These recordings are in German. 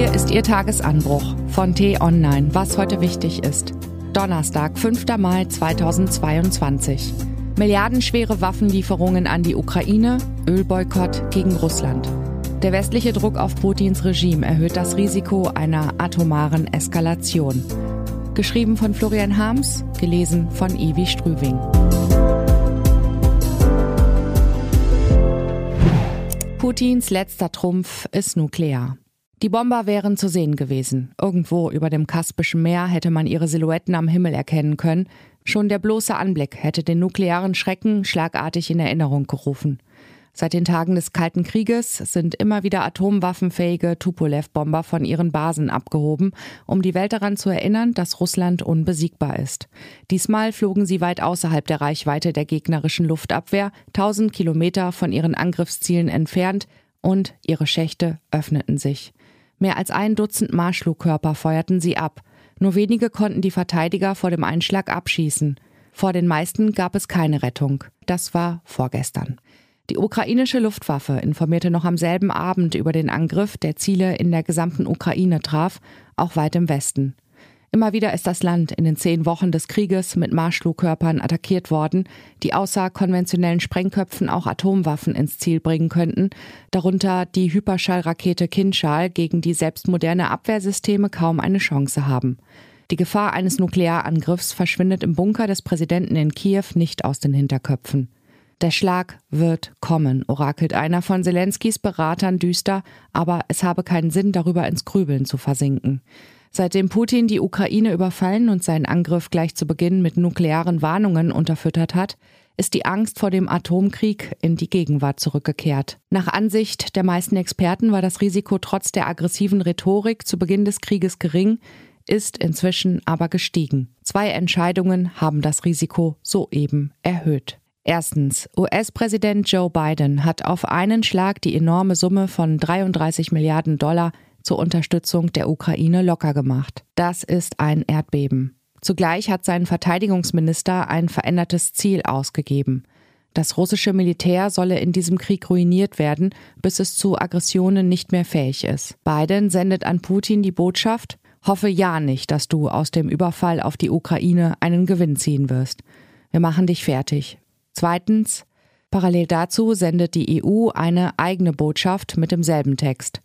Hier ist Ihr Tagesanbruch von T-Online, was heute wichtig ist. Donnerstag, 5. Mai 2022. Milliardenschwere Waffenlieferungen an die Ukraine, Ölboykott gegen Russland. Der westliche Druck auf Putins Regime erhöht das Risiko einer atomaren Eskalation. Geschrieben von Florian Harms, gelesen von Ivi Strüving. Putins letzter Trumpf ist nuklear. Die Bomber wären zu sehen gewesen. Irgendwo über dem Kaspischen Meer hätte man ihre Silhouetten am Himmel erkennen können. Schon der bloße Anblick hätte den nuklearen Schrecken schlagartig in Erinnerung gerufen. Seit den Tagen des Kalten Krieges sind immer wieder atomwaffenfähige Tupolev-Bomber von ihren Basen abgehoben, um die Welt daran zu erinnern, dass Russland unbesiegbar ist. Diesmal flogen sie weit außerhalb der Reichweite der gegnerischen Luftabwehr, 1000 Kilometer von ihren Angriffszielen entfernt, und ihre Schächte öffneten sich. Mehr als ein Dutzend Marschflugkörper feuerten sie ab. Nur wenige konnten die Verteidiger vor dem Einschlag abschießen. Vor den meisten gab es keine Rettung. Das war vorgestern. Die ukrainische Luftwaffe informierte noch am selben Abend über den Angriff, der Ziele in der gesamten Ukraine traf, auch weit im Westen. Immer wieder ist das Land in den zehn Wochen des Krieges mit Marschflugkörpern attackiert worden, die außer konventionellen Sprengköpfen auch Atomwaffen ins Ziel bringen könnten, darunter die Hyperschallrakete Kinschal, gegen die selbst moderne Abwehrsysteme kaum eine Chance haben. Die Gefahr eines Nuklearangriffs verschwindet im Bunker des Präsidenten in Kiew nicht aus den Hinterköpfen. Der Schlag wird kommen, orakelt einer von Zelenskys Beratern düster, aber es habe keinen Sinn, darüber ins Grübeln zu versinken. Seitdem Putin die Ukraine überfallen und seinen Angriff gleich zu Beginn mit nuklearen Warnungen unterfüttert hat, ist die Angst vor dem Atomkrieg in die Gegenwart zurückgekehrt. Nach Ansicht der meisten Experten war das Risiko trotz der aggressiven Rhetorik zu Beginn des Krieges gering, ist inzwischen aber gestiegen. Zwei Entscheidungen haben das Risiko soeben erhöht. Erstens, US-Präsident Joe Biden hat auf einen Schlag die enorme Summe von 33 Milliarden Dollar zur Unterstützung der Ukraine locker gemacht. Das ist ein Erdbeben. Zugleich hat sein Verteidigungsminister ein verändertes Ziel ausgegeben. Das russische Militär solle in diesem Krieg ruiniert werden, bis es zu Aggressionen nicht mehr fähig ist. Biden sendet an Putin die Botschaft, hoffe ja nicht, dass du aus dem Überfall auf die Ukraine einen Gewinn ziehen wirst. Wir machen dich fertig. Zweitens, parallel dazu sendet die EU eine eigene Botschaft mit demselben Text.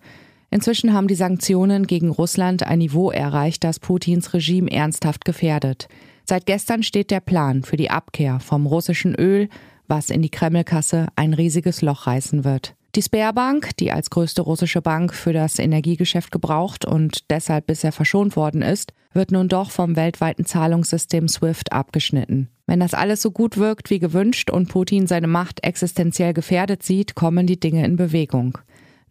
Inzwischen haben die Sanktionen gegen Russland ein Niveau erreicht, das Putins Regime ernsthaft gefährdet. Seit gestern steht der Plan für die Abkehr vom russischen Öl, was in die Kremlkasse ein riesiges Loch reißen wird. Die Sperrbank, die als größte russische Bank für das Energiegeschäft gebraucht und deshalb bisher verschont worden ist, wird nun doch vom weltweiten Zahlungssystem SWIFT abgeschnitten. Wenn das alles so gut wirkt wie gewünscht und Putin seine Macht existenziell gefährdet sieht, kommen die Dinge in Bewegung.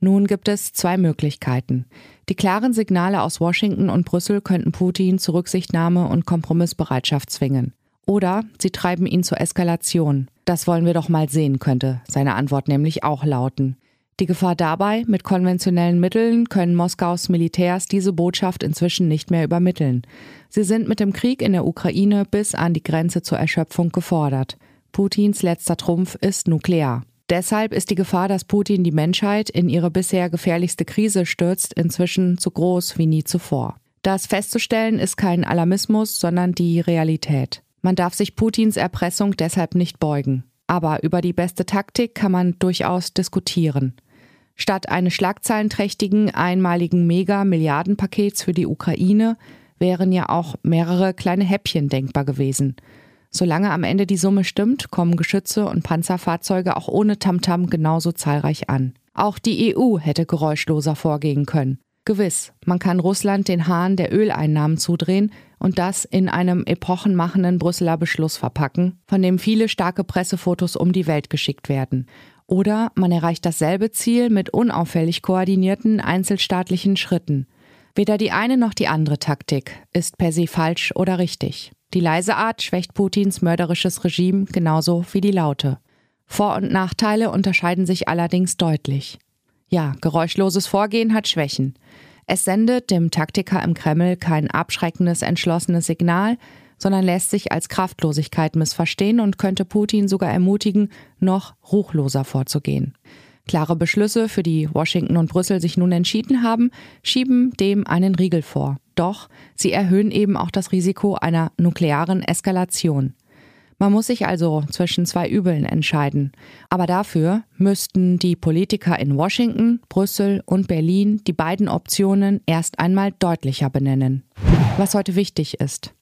Nun gibt es zwei Möglichkeiten. Die klaren Signale aus Washington und Brüssel könnten Putin zu Rücksichtnahme und Kompromissbereitschaft zwingen. Oder sie treiben ihn zur Eskalation. Das wollen wir doch mal sehen, könnte seine Antwort nämlich auch lauten. Die Gefahr dabei, mit konventionellen Mitteln können Moskaus Militärs diese Botschaft inzwischen nicht mehr übermitteln. Sie sind mit dem Krieg in der Ukraine bis an die Grenze zur Erschöpfung gefordert. Putins letzter Trumpf ist nuklear. Deshalb ist die Gefahr, dass Putin die Menschheit in ihre bisher gefährlichste Krise stürzt, inzwischen so groß wie nie zuvor. Das festzustellen ist kein Alarmismus, sondern die Realität. Man darf sich Putins Erpressung deshalb nicht beugen. Aber über die beste Taktik kann man durchaus diskutieren. Statt eines schlagzeilenträchtigen einmaligen Mega-Milliardenpakets für die Ukraine wären ja auch mehrere kleine Häppchen denkbar gewesen. Solange am Ende die Summe stimmt, kommen Geschütze und Panzerfahrzeuge auch ohne Tamtam -Tam genauso zahlreich an. Auch die EU hätte geräuschloser vorgehen können. Gewiss, man kann Russland den Hahn der Öleinnahmen zudrehen und das in einem epochenmachenden Brüsseler Beschluss verpacken, von dem viele starke Pressefotos um die Welt geschickt werden. Oder man erreicht dasselbe Ziel mit unauffällig koordinierten einzelstaatlichen Schritten. Weder die eine noch die andere Taktik ist per se falsch oder richtig. Die leise Art schwächt Putins mörderisches Regime genauso wie die laute. Vor- und Nachteile unterscheiden sich allerdings deutlich. Ja, geräuschloses Vorgehen hat Schwächen. Es sendet dem Taktiker im Kreml kein abschreckendes, entschlossenes Signal, sondern lässt sich als Kraftlosigkeit missverstehen und könnte Putin sogar ermutigen, noch ruchloser vorzugehen. Klare Beschlüsse, für die Washington und Brüssel sich nun entschieden haben, schieben dem einen Riegel vor. Doch sie erhöhen eben auch das Risiko einer nuklearen Eskalation. Man muss sich also zwischen zwei Übeln entscheiden. Aber dafür müssten die Politiker in Washington, Brüssel und Berlin die beiden Optionen erst einmal deutlicher benennen. Was heute wichtig ist.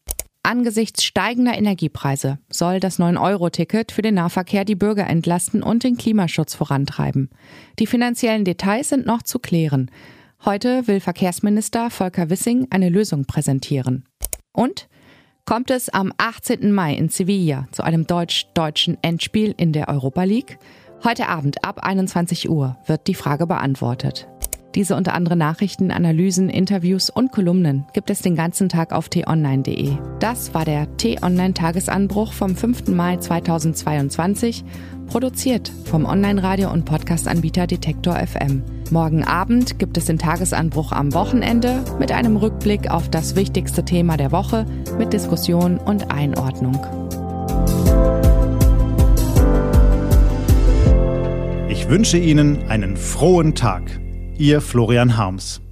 Angesichts steigender Energiepreise soll das 9-Euro-Ticket für den Nahverkehr die Bürger entlasten und den Klimaschutz vorantreiben. Die finanziellen Details sind noch zu klären. Heute will Verkehrsminister Volker Wissing eine Lösung präsentieren. Und kommt es am 18. Mai in Sevilla zu einem deutsch-deutschen Endspiel in der Europa League? Heute Abend ab 21 Uhr wird die Frage beantwortet. Diese unter anderem Nachrichten, Analysen, Interviews und Kolumnen gibt es den ganzen Tag auf t-online.de. Das war der T-Online-Tagesanbruch vom 5. Mai 2022, produziert vom Online-Radio- und Podcast-Anbieter Detektor FM. Morgen Abend gibt es den Tagesanbruch am Wochenende mit einem Rückblick auf das wichtigste Thema der Woche mit Diskussion und Einordnung. Ich wünsche Ihnen einen frohen Tag. Ihr Florian Harms.